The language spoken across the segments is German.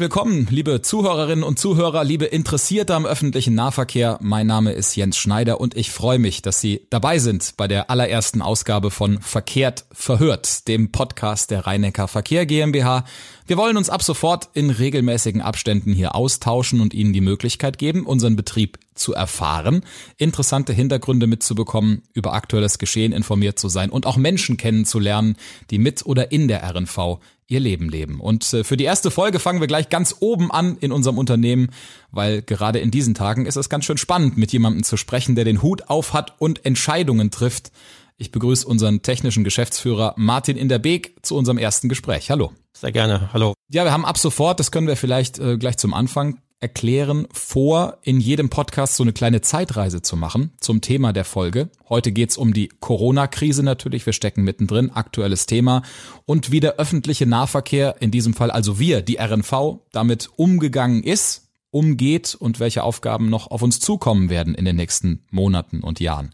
Willkommen, liebe Zuhörerinnen und Zuhörer, liebe Interessierte am öffentlichen Nahverkehr. Mein Name ist Jens Schneider und ich freue mich, dass Sie dabei sind bei der allerersten Ausgabe von Verkehrt verhört, dem Podcast der Rheinecker Verkehr GmbH. Wir wollen uns ab sofort in regelmäßigen Abständen hier austauschen und Ihnen die Möglichkeit geben, unseren Betrieb zu erfahren, interessante Hintergründe mitzubekommen, über aktuelles Geschehen informiert zu sein und auch Menschen kennenzulernen, die mit oder in der RNV ihr Leben leben. Und äh, für die erste Folge fangen wir gleich ganz oben an in unserem Unternehmen, weil gerade in diesen Tagen ist es ganz schön spannend, mit jemandem zu sprechen, der den Hut auf hat und Entscheidungen trifft. Ich begrüße unseren technischen Geschäftsführer Martin in der Beek zu unserem ersten Gespräch. Hallo. Sehr gerne. Hallo. Ja, wir haben ab sofort, das können wir vielleicht äh, gleich zum Anfang erklären, vor, in jedem Podcast so eine kleine Zeitreise zu machen zum Thema der Folge. Heute geht's um die Corona-Krise natürlich, wir stecken mittendrin, aktuelles Thema und wie der öffentliche Nahverkehr, in diesem Fall also wir, die RNV, damit umgegangen ist, umgeht und welche Aufgaben noch auf uns zukommen werden in den nächsten Monaten und Jahren.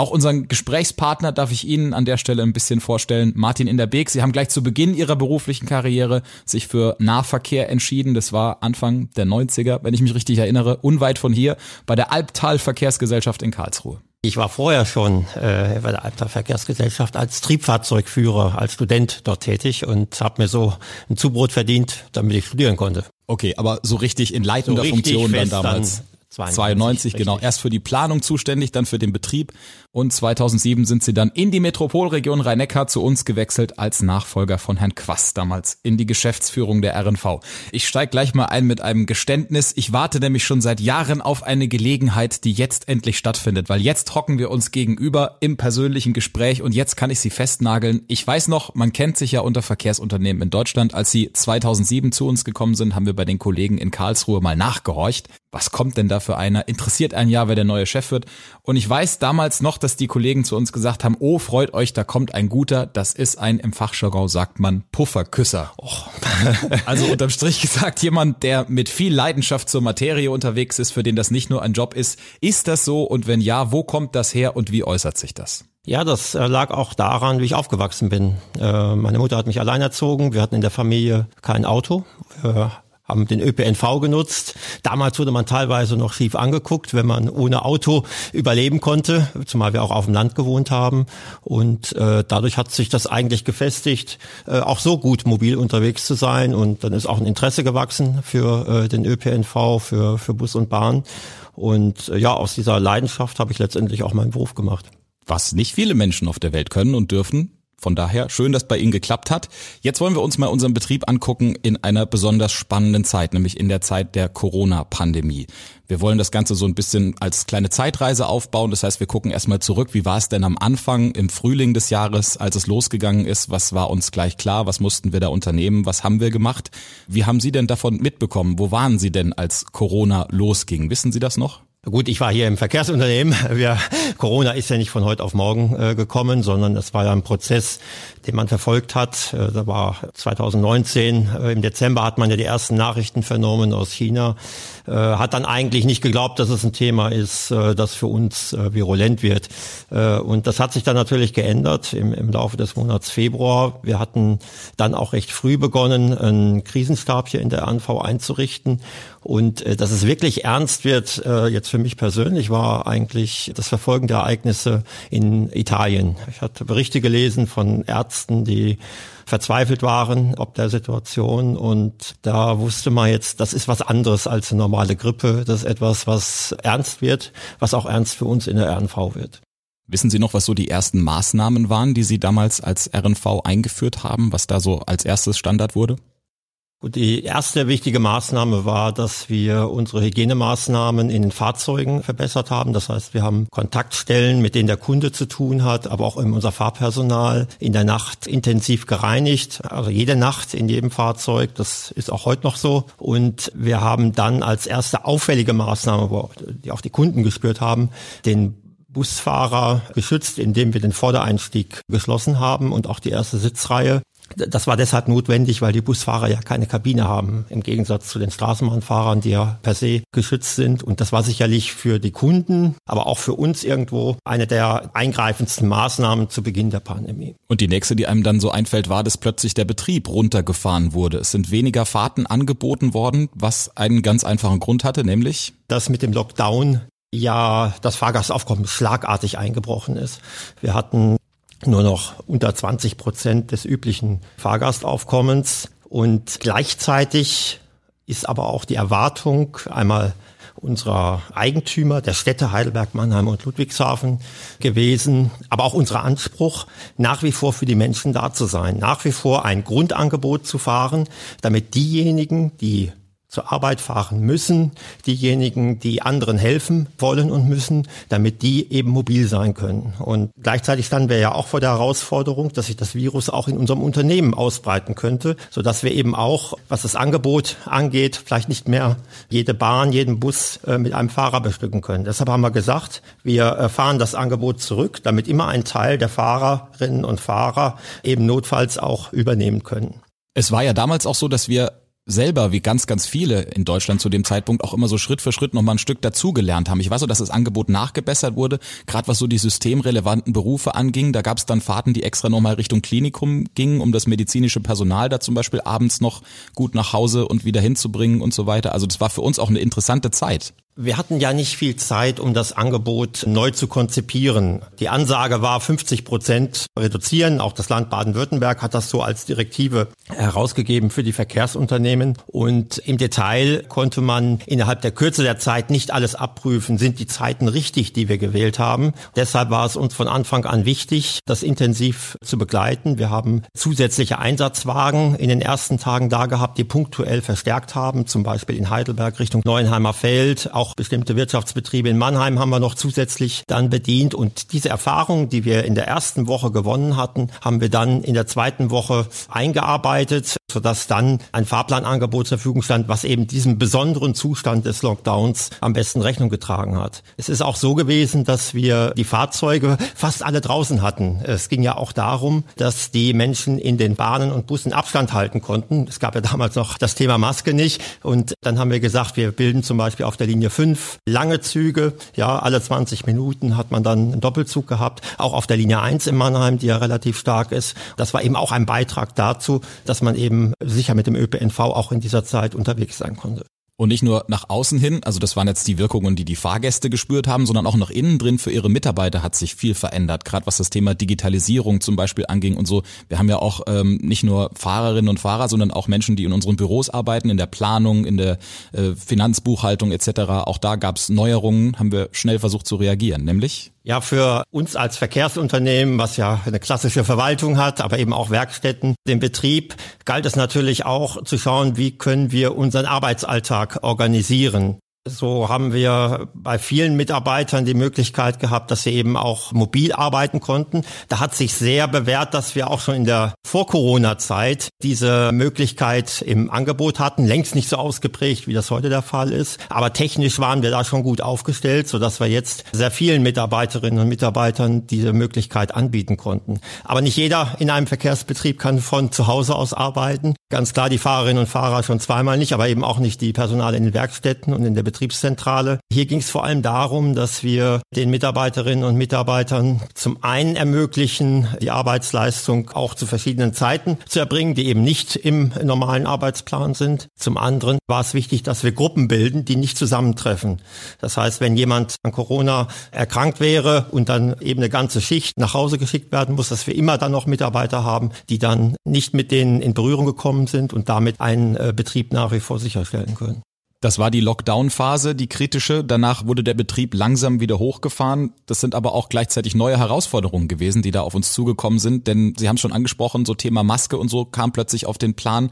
Auch unseren Gesprächspartner darf ich Ihnen an der Stelle ein bisschen vorstellen. Martin in der Beek. Sie haben gleich zu Beginn Ihrer beruflichen Karriere sich für Nahverkehr entschieden. Das war Anfang der 90er, wenn ich mich richtig erinnere, unweit von hier bei der Albtal Verkehrsgesellschaft in Karlsruhe. Ich war vorher schon äh, bei der Albtal Verkehrsgesellschaft als Triebfahrzeugführer, als Student dort tätig und habe mir so ein Zubrot verdient, damit ich studieren konnte. Okay, aber so richtig in leitender so richtig Funktion dann damals. Dann 92, 92 genau. Erst für die Planung zuständig, dann für den Betrieb. Und 2007 sind sie dann in die Metropolregion Rhein-Neckar zu uns gewechselt als Nachfolger von Herrn Quast damals in die Geschäftsführung der RNV. Ich steige gleich mal ein mit einem Geständnis. Ich warte nämlich schon seit Jahren auf eine Gelegenheit, die jetzt endlich stattfindet, weil jetzt hocken wir uns gegenüber im persönlichen Gespräch und jetzt kann ich sie festnageln. Ich weiß noch, man kennt sich ja unter Verkehrsunternehmen in Deutschland. Als sie 2007 zu uns gekommen sind, haben wir bei den Kollegen in Karlsruhe mal nachgehorcht. Was kommt denn da für einer? Interessiert ein Jahr, wer der neue Chef wird? Und ich weiß damals noch, dass die Kollegen zu uns gesagt haben, oh, freut euch, da kommt ein guter, das ist ein, im Fachjargon sagt man, Pufferküsser. Oh. also unterm Strich gesagt, jemand, der mit viel Leidenschaft zur Materie unterwegs ist, für den das nicht nur ein Job ist. Ist das so? Und wenn ja, wo kommt das her und wie äußert sich das? Ja, das äh, lag auch daran, wie ich aufgewachsen bin. Äh, meine Mutter hat mich allein erzogen. Wir hatten in der Familie kein Auto. Haben den ÖPNV genutzt. Damals wurde man teilweise noch schief angeguckt, wenn man ohne Auto überleben konnte, zumal wir auch auf dem Land gewohnt haben. Und äh, dadurch hat sich das eigentlich gefestigt, äh, auch so gut mobil unterwegs zu sein. Und dann ist auch ein Interesse gewachsen für äh, den ÖPNV, für, für Bus und Bahn. Und äh, ja, aus dieser Leidenschaft habe ich letztendlich auch meinen Beruf gemacht. Was nicht viele Menschen auf der Welt können und dürfen, von daher schön, dass bei Ihnen geklappt hat. Jetzt wollen wir uns mal unseren Betrieb angucken in einer besonders spannenden Zeit, nämlich in der Zeit der Corona-Pandemie. Wir wollen das Ganze so ein bisschen als kleine Zeitreise aufbauen. Das heißt, wir gucken erstmal zurück. Wie war es denn am Anfang, im Frühling des Jahres, als es losgegangen ist? Was war uns gleich klar? Was mussten wir da unternehmen? Was haben wir gemacht? Wie haben Sie denn davon mitbekommen? Wo waren Sie denn, als Corona losging? Wissen Sie das noch? Gut, ich war hier im Verkehrsunternehmen. Wir, Corona ist ja nicht von heute auf morgen äh, gekommen, sondern es war ja ein Prozess, den man verfolgt hat. Äh, da war 2019, äh, im Dezember hat man ja die ersten Nachrichten vernommen aus China. Äh, hat dann eigentlich nicht geglaubt, dass es ein Thema ist, äh, das für uns äh, virulent wird. und das hat sich dann natürlich geändert im, im Laufe des Monats Februar. Wir hatten dann auch recht früh begonnen, einen Krisenstab hier in der ANV einzurichten. Und dass es wirklich ernst wird, jetzt für mich persönlich, war eigentlich das Verfolgen der Ereignisse in Italien. Ich hatte Berichte gelesen von Ärzten, die verzweifelt waren ob der Situation und da wusste man jetzt, das ist was anderes als eine normale Grippe. Das ist etwas, was ernst wird, was auch ernst für uns in der RNV wird. Wissen Sie noch, was so die ersten Maßnahmen waren, die Sie damals als RNV eingeführt haben, was da so als erstes Standard wurde? Gut, die erste wichtige Maßnahme war, dass wir unsere Hygienemaßnahmen in den Fahrzeugen verbessert haben. Das heißt, wir haben Kontaktstellen, mit denen der Kunde zu tun hat, aber auch unser Fahrpersonal in der Nacht intensiv gereinigt. Also jede Nacht in jedem Fahrzeug. Das ist auch heute noch so. Und wir haben dann als erste auffällige Maßnahme, die auch die Kunden gespürt haben, den Busfahrer geschützt, indem wir den Vordereinstieg geschlossen haben und auch die erste Sitzreihe Das war deshalb notwendig, weil die Busfahrer ja keine Kabine haben, im Gegensatz zu den Straßenbahnfahrern, die ja per se geschützt sind. Und das war sicherlich für die Kunden, aber auch für uns irgendwo eine der eingreifendsten Maßnahmen zu Beginn der Pandemie. Und die nächste, die einem dann so einfällt, war, dass plötzlich der Betrieb runtergefahren wurde. Es sind weniger Fahrten angeboten worden, was einen ganz einfachen Grund hatte, nämlich dass mit dem Lockdown ja das Fahrgastaufkommen schlagartig eingebrochen ist. Wir hatten nur noch unter 20 Prozent des üblichen Fahrgastaufkommens. Und gleichzeitig ist aber auch die Erwartung einmal unserer Eigentümer, der Städte Heidelberg, Mannheim und Ludwigshafen gewesen, aber auch unser Anspruch, nach wie vor für die Menschen da zu sein, nach wie vor ein Grundangebot zu fahren, damit diejenigen, die zur Arbeit fahren müssen, diejenigen, die anderen helfen wollen und müssen, damit die eben mobil sein können. Und gleichzeitig standen wir ja auch vor der Herausforderung, dass sich das Virus auch in unserem Unternehmen ausbreiten könnte, so dass wir eben auch, was das Angebot angeht, vielleicht nicht mehr jede Bahn, jeden Bus äh, mit einem Fahrer bestücken können. Deshalb haben wir gesagt, wir äh, fahren das Angebot zurück, damit immer ein Teil der Fahrerinnen und Fahrer eben notfalls auch übernehmen können. Es war ja damals auch so, dass wir selber, wie ganz, ganz viele in Deutschland zu dem Zeitpunkt, auch immer so Schritt für Schritt nochmal ein Stück dazugelernt haben. Ich weiß so, dass das Angebot nachgebessert wurde, gerade was so die systemrelevanten Berufe anging. Da gab es dann Fahrten, die extra nochmal Richtung Klinikum gingen, um das medizinische Personal da zum Beispiel abends noch gut nach Hause und wieder hinzubringen und so weiter. Also das war für uns auch eine interessante Zeit. Wir hatten ja nicht viel Zeit, um das Angebot neu zu konzipieren. Die Ansage war 50 Prozent reduzieren. Auch das Land Baden-Württemberg hat das so als Direktive herausgegeben für die Verkehrsunternehmen. Und im Detail konnte man innerhalb der Kürze der Zeit nicht alles abprüfen. Sind die Zeiten richtig, die wir gewählt haben? Deshalb war es uns von Anfang an wichtig, das intensiv zu begleiten. Wir haben zusätzliche Einsatzwagen in den ersten Tagen da gehabt, die punktuell verstärkt haben, zum Beispiel in Heidelberg Richtung Neuenheimer Feld, auch bestimmte Wirtschaftsbetriebe in Mannheim haben wir noch zusätzlich dann bedient. Und diese Erfahrung, die wir in der ersten Woche gewonnen hatten, haben wir dann in der zweiten Woche eingearbeitet, sodass dann ein Fahrplanangebot zur Verfügung stand, was eben diesem besonderen Zustand des Lockdowns am besten Rechnung getragen hat. Es ist auch so gewesen, dass wir die Fahrzeuge fast alle draußen hatten. Es ging ja auch darum, dass die Menschen in den Bahnen und Bussen Abstand halten konnten. Es gab ja damals noch das Thema Maske nicht. Und dann haben wir gesagt, wir bilden zum Beispiel auf der Linie fünf lange Züge. Ja, alle 20 Minuten hat man dann einen Doppelzug gehabt. Auch auf der Linie 1 in Mannheim, die ja relativ stark ist. Das war eben auch ein Beitrag dazu, dass man eben sicher mit dem ÖPNV auch in dieser Zeit unterwegs sein konnte. Und nicht nur nach außen hin, also das waren jetzt die Wirkungen, die die Fahrgäste gespürt haben, sondern auch nach innen drin für ihre Mitarbeiter hat sich viel verändert, gerade was das Thema Digitalisierung zum Beispiel anging und so. Wir haben ja auch ähm, nicht nur Fahrerinnen und Fahrer, sondern auch Menschen, die in unseren Büros arbeiten, in der Planung, in der äh, Finanzbuchhaltung etc. Auch da gab es Neuerungen, haben wir schnell versucht zu reagieren, nämlich ja, für uns als Verkehrsunternehmen, was ja eine klassische Verwaltung hat, aber eben auch Werkstätten, den Betrieb, galt es natürlich auch zu schauen, wie können wir unseren Arbeitsalltag organisieren. So haben wir bei vielen Mitarbeitern die Möglichkeit gehabt, dass sie eben auch mobil arbeiten konnten. Da hat sich sehr bewährt, dass wir auch schon in der Vor-Corona-Zeit diese Möglichkeit im Angebot hatten. Längst nicht so ausgeprägt, wie das heute der Fall ist. Aber technisch waren wir da schon gut aufgestellt, sodass wir jetzt sehr vielen Mitarbeiterinnen und Mitarbeitern diese Möglichkeit anbieten konnten. Aber nicht jeder in einem Verkehrsbetrieb kann von zu Hause aus arbeiten. Ganz klar die Fahrerinnen und Fahrer schon zweimal nicht, aber eben auch nicht die Personale in den Werkstätten und in der Betriebszentrale. Hier ging es vor allem darum, dass wir den Mitarbeiterinnen und Mitarbeitern zum einen ermöglichen, die Arbeitsleistung auch zu verschiedenen Zeiten zu erbringen, die eben nicht im normalen Arbeitsplan sind. Zum anderen war es wichtig, dass wir Gruppen bilden, die nicht zusammentreffen. Das heißt, wenn jemand an Corona erkrankt wäre und dann eben eine ganze Schicht nach Hause geschickt werden muss, dass wir immer dann noch Mitarbeiter haben, die dann nicht mit denen in Berührung gekommen sind und damit einen äh, Betrieb nach wie vor sicherstellen können. Das war die Lockdown-Phase, die kritische. Danach wurde der Betrieb langsam wieder hochgefahren. Das sind aber auch gleichzeitig neue Herausforderungen gewesen, die da auf uns zugekommen sind. Denn Sie haben es schon angesprochen, so Thema Maske und so kam plötzlich auf den Plan.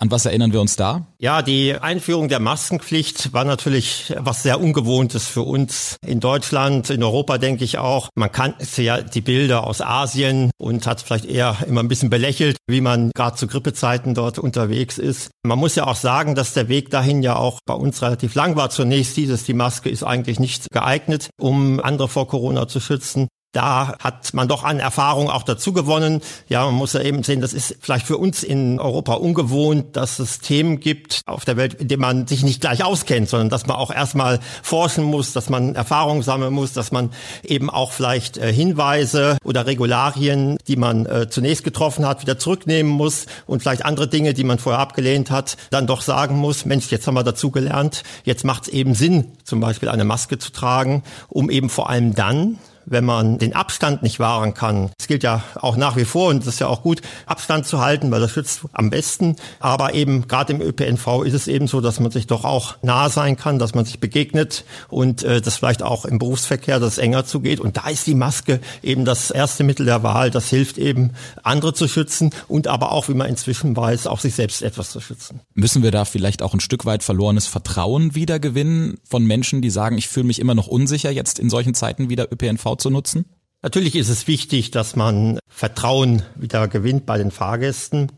An was erinnern wir uns da? Ja, die Einführung der Maskenpflicht war natürlich was sehr Ungewohntes für uns in Deutschland, in Europa denke ich auch. Man kannte ja die Bilder aus Asien und hat vielleicht eher immer ein bisschen belächelt, wie man gerade zu Grippezeiten dort unterwegs ist. Man muss ja auch sagen, dass der Weg dahin ja auch bei uns relativ lang war. Zunächst dieses, die Maske ist eigentlich nicht geeignet, um andere vor Corona zu schützen. Da hat man doch an Erfahrung auch dazu gewonnen. Ja, man muss ja eben sehen, das ist vielleicht für uns in Europa ungewohnt, dass es Themen gibt auf der Welt, in denen man sich nicht gleich auskennt, sondern dass man auch erstmal forschen muss, dass man Erfahrung sammeln muss, dass man eben auch vielleicht äh, Hinweise oder Regularien, die man äh, zunächst getroffen hat, wieder zurücknehmen muss und vielleicht andere Dinge, die man vorher abgelehnt hat, dann doch sagen muss, Mensch, jetzt haben wir dazu gelernt, jetzt macht es eben Sinn, zum Beispiel eine Maske zu tragen, um eben vor allem dann, wenn man den Abstand nicht wahren kann. Es gilt ja auch nach wie vor und das ist ja auch gut, Abstand zu halten, weil das schützt am besten. Aber eben gerade im ÖPNV ist es eben so, dass man sich doch auch nah sein kann, dass man sich begegnet und äh, das vielleicht auch im Berufsverkehr das enger zugeht. Und da ist die Maske eben das erste Mittel der Wahl. Das hilft eben, andere zu schützen und aber auch, wie man inzwischen weiß, auch sich selbst etwas zu schützen. Müssen wir da vielleicht auch ein Stück weit verlorenes Vertrauen wiedergewinnen von Menschen, die sagen, ich fühle mich immer noch unsicher jetzt in solchen Zeiten wieder ÖPNV zu nutzen? Natürlich ist es wichtig, dass man Vertrauen wieder gewinnt bei den Fahrgästen.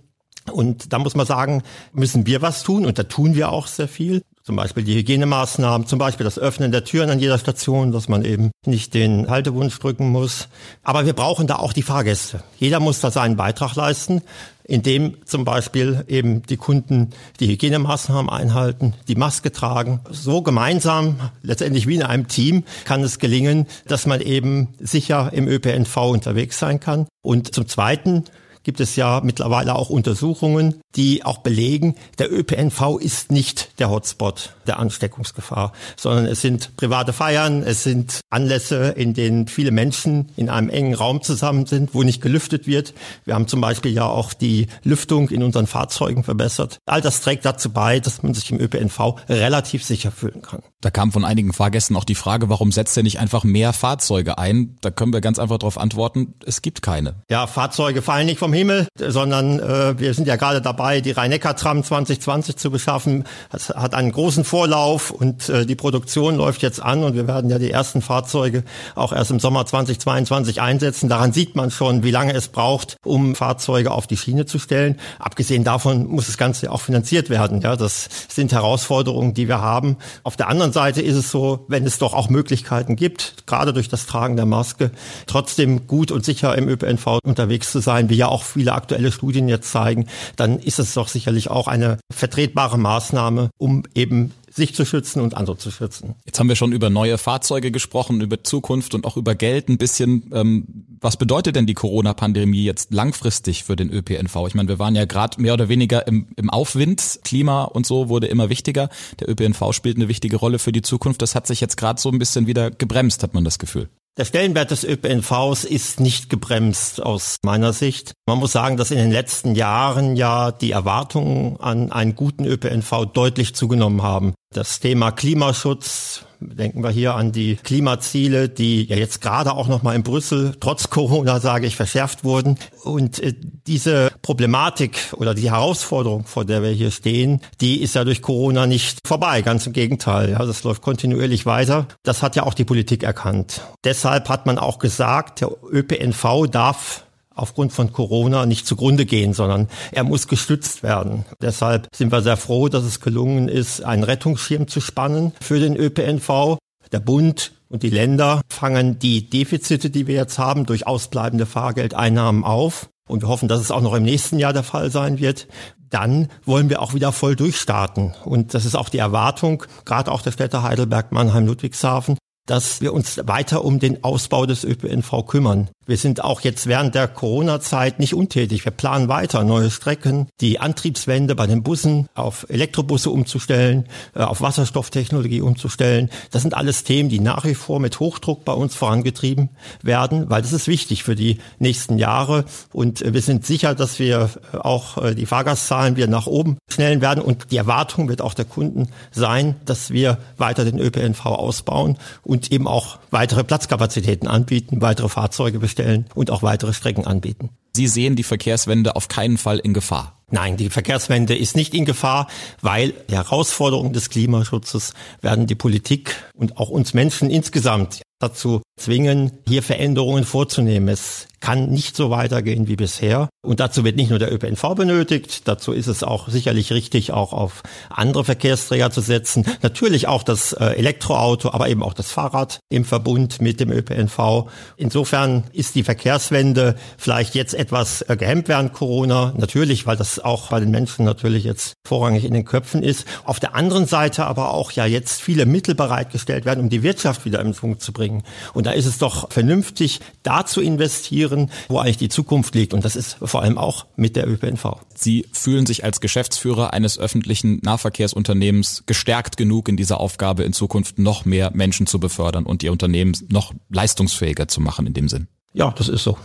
Und da muss man sagen, müssen wir was tun und da tun wir auch sehr viel. Zum Beispiel die Hygienemaßnahmen, zum Beispiel das Öffnen der Türen an jeder Station, dass man eben nicht den Haltewunsch drücken muss. Aber wir brauchen da auch die Fahrgäste. Jeder muss da seinen Beitrag leisten indem zum Beispiel eben die Kunden die Hygienemaßnahmen einhalten, die Maske tragen. So gemeinsam, letztendlich wie in einem Team, kann es gelingen, dass man eben sicher im ÖPNV unterwegs sein kann. Und zum Zweiten gibt es ja mittlerweile auch Untersuchungen, die auch belegen, der ÖPNV ist nicht der Hotspot der Ansteckungsgefahr, sondern es sind private Feiern, es sind Anlässe, in denen viele Menschen in einem engen Raum zusammen sind, wo nicht gelüftet wird. Wir haben zum Beispiel ja auch die Lüftung in unseren Fahrzeugen verbessert. All das trägt dazu bei, dass man sich im ÖPNV relativ sicher fühlen kann. Da kam von einigen Fahrgästen auch die Frage, warum setzt er nicht einfach mehr Fahrzeuge ein? Da können wir ganz einfach darauf antworten, es gibt keine. Ja, Fahrzeuge fallen nicht vom Himmel, sondern äh, wir sind ja gerade dabei, die Rhein-Neckar-Tram 2020 zu beschaffen. Das hat einen großen Vorlauf und äh, die Produktion läuft jetzt an und wir werden ja die ersten Fahrzeuge auch erst im Sommer 2022 einsetzen. Daran sieht man schon, wie lange es braucht, um Fahrzeuge auf die Schiene zu stellen. Abgesehen davon muss das Ganze auch finanziert werden. Ja, das sind Herausforderungen, die wir haben. Auf der anderen Seite ist es so, wenn es doch auch Möglichkeiten gibt, gerade durch das Tragen der Maske, trotzdem gut und sicher im ÖPNV unterwegs zu sein, wie ja auch viele aktuelle Studien jetzt zeigen, dann ist es doch sicherlich auch eine vertretbare Maßnahme, um eben sich zu schützen und andere zu schützen. Jetzt haben wir schon über neue Fahrzeuge gesprochen, über Zukunft und auch über Geld ein bisschen. Ähm, was bedeutet denn die Corona-Pandemie jetzt langfristig für den ÖPNV? Ich meine, wir waren ja gerade mehr oder weniger im, im Aufwind. Klima und so wurde immer wichtiger. Der ÖPNV spielt eine wichtige Rolle für die Zukunft. Das hat sich jetzt gerade so ein bisschen wieder gebremst, hat man das Gefühl. Der Stellenwert des ÖPNVs ist nicht gebremst aus meiner Sicht. Man muss sagen, dass in den letzten Jahren ja die Erwartungen an einen guten ÖPNV deutlich zugenommen haben. Das Thema Klimaschutz, denken wir hier an die Klimaziele, die ja jetzt gerade auch noch mal in Brüssel trotz Corona, sage ich, verschärft wurden. Und äh, diese Problematik oder die Herausforderung, vor der wir hier stehen, die ist ja durch Corona nicht vorbei. Ganz im Gegenteil. Ja, das läuft kontinuierlich weiter. Das hat ja auch die Politik erkannt. Deshalb hat man auch gesagt, der ÖPNV darf aufgrund von Corona nicht zugrunde gehen, sondern er muss gestützt werden. Deshalb sind wir sehr froh, dass es gelungen ist, einen Rettungsschirm zu spannen für den ÖPNV. Der Bund und die Länder fangen die Defizite, die wir jetzt haben, durch ausbleibende Fahrgeldeinnahmen auf. Und wir hoffen, dass es auch noch im nächsten Jahr der Fall sein wird. Dann wollen wir auch wieder voll durchstarten. Und das ist auch die Erwartung, gerade auch der Städte Heidelberg, Mannheim, Ludwigshafen, dass wir uns weiter um den Ausbau des ÖPNV kümmern. Wir sind auch jetzt während der Corona-Zeit nicht untätig. Wir planen weiter neue Strecken, die Antriebswende bei den Bussen auf Elektrobusse umzustellen, äh, auf Wasserstofftechnologie umzustellen. Das sind alles Themen, die nach wie vor mit Hochdruck bei uns vorangetrieben werden, weil das ist wichtig für die nächsten Jahre. Und äh, wir sind sicher, dass wir äh, auch die Fahrgastzahlen wieder nach oben schnellen werden. Und die Erwartung wird auch der Kunden sein, dass wir weiter den ÖPNV ausbauen und eben auch weitere Platzkapazitäten anbieten, weitere Fahrzeuge bestellen stellen und auch weitere Strecken anbieten. Sie sehen die Verkehrswende auf keinen Fall in Gefahr. Nein, die Verkehrswende ist nicht in Gefahr, weil die Herausforderungen des Klimaschutzes werden die Politik und auch uns Menschen insgesamt dazu zwingen, hier Veränderungen vorzunehmen. Es kann nicht so weitergehen wie bisher. Und dazu wird nicht nur der ÖPNV benötigt, dazu ist es auch sicherlich richtig, auch auf andere Verkehrsträger zu setzen. Natürlich auch das äh, Elektroauto, aber eben auch das Fahrrad im Verbund mit dem ÖPNV. Insofern ist die Verkehrswende vielleicht jetzt etwas äh, gehemmt während Corona. Natürlich, weil das auch bei den Menschen natürlich jetzt vorrangig in den Köpfen ist. Auf der anderen Seite aber auch ja jetzt viele Mittel bereitgestellt werden, um die Wirtschaft wieder in Schwung zu bringen. Und da ist es doch vernünftig, da zu investieren, wo eigentlich die Zukunft liegt. Und das ist vor allem auch mit der ÖPNV. Sie fühlen sich als Geschäftsführer eines öffentlichen Nahverkehrsunternehmens gestärkt genug in dieser Aufgabe, in Zukunft noch mehr Menschen zu befördern und ihr Unternehmen noch leistungsfähiger zu machen in dem Sinn. Ja, das ist so.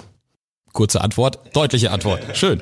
Kurze Antwort, deutliche Antwort. Schön.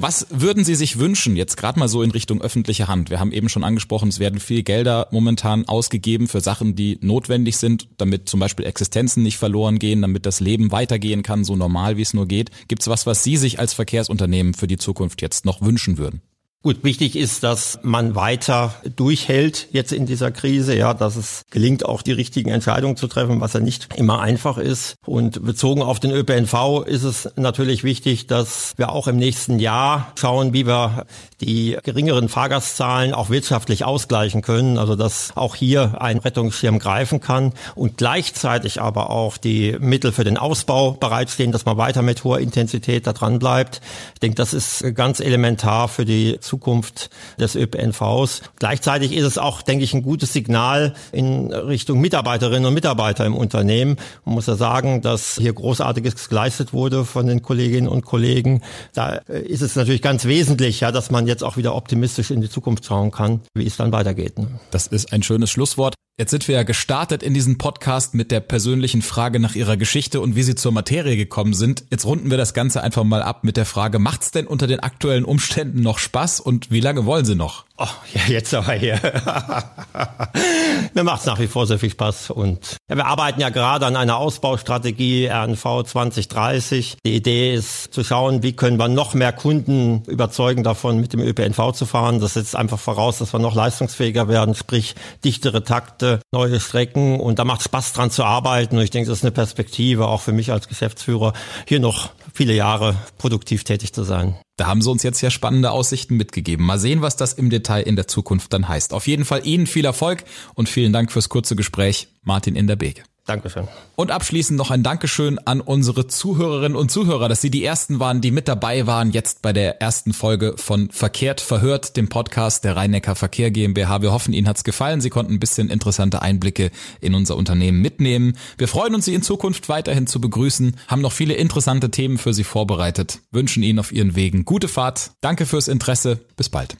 Was würden Sie sich wünschen, jetzt gerade mal so in Richtung öffentliche Hand? Wir haben eben schon angesprochen, es werden viel Gelder momentan ausgegeben für Sachen, die notwendig sind, damit zum Beispiel Existenzen nicht verloren gehen, damit das Leben weitergehen kann, so normal wie es nur geht. Gibt es was, was Sie sich als Verkehrsunternehmen für die Zukunft jetzt noch wünschen würden? Gut, wichtig ist, dass man weiter durchhält jetzt in dieser Krise, ja, dass es gelingt, auch die richtigen Entscheidungen zu treffen, was ja nicht immer einfach ist. Und bezogen auf den ÖPNV ist es natürlich wichtig, dass wir auch im nächsten Jahr schauen, wie wir die geringeren Fahrgastzahlen auch wirtschaftlich ausgleichen können, also dass auch hier ein Rettungsschirm greifen kann und gleichzeitig aber auch die Mittel für den Ausbau bereitstehen, dass man weiter mit hoher Intensität da dran bleibt. Ich denke, das ist ganz elementar für die Zukunft des ÖPNVs. Gleichzeitig ist es auch, denke ich, ein gutes Signal in Richtung Mitarbeiterinnen und Mitarbeiter im Unternehmen. Man muss ja sagen, dass hier Großartiges geleistet wurde von den Kolleginnen und Kollegen. Da ist es natürlich ganz wesentlich, ja, dass man jetzt auch wieder optimistisch in die Zukunft schauen kann, wie es dann weitergeht. Ne? Das ist ein schönes Schlusswort. Jetzt sind wir ja gestartet in diesem Podcast mit der persönlichen Frage nach ihrer Geschichte und wie sie zur Materie gekommen sind. Jetzt runden wir das Ganze einfach mal ab mit der Frage, macht's denn unter den aktuellen Umständen noch Spaß und wie lange wollen sie noch? Oh, ja, jetzt aber hier. Mir macht's nach wie vor sehr viel Spaß und ja, wir arbeiten ja gerade an einer Ausbaustrategie RNV 2030. Die Idee ist zu schauen, wie können wir noch mehr Kunden überzeugen davon, mit dem ÖPNV zu fahren. Das setzt einfach voraus, dass wir noch leistungsfähiger werden, sprich dichtere Takte, neue Strecken und da macht Spaß dran zu arbeiten und ich denke, das ist eine Perspektive auch für mich als Geschäftsführer, hier noch viele Jahre produktiv tätig zu sein. Da haben sie uns jetzt ja spannende Aussichten mitgegeben. Mal sehen, was das im Detail in der Zukunft dann heißt. Auf jeden Fall Ihnen viel Erfolg und vielen Dank fürs kurze Gespräch. Martin in der Bege. Dankeschön. Und abschließend noch ein Dankeschön an unsere Zuhörerinnen und Zuhörer, dass Sie die ersten waren, die mit dabei waren, jetzt bei der ersten Folge von Verkehrt verhört, dem Podcast der Rheinecker Verkehr GmbH. Wir hoffen, Ihnen hat's gefallen. Sie konnten ein bisschen interessante Einblicke in unser Unternehmen mitnehmen. Wir freuen uns, Sie in Zukunft weiterhin zu begrüßen, haben noch viele interessante Themen für Sie vorbereitet, wünschen Ihnen auf Ihren Wegen gute Fahrt. Danke fürs Interesse. Bis bald.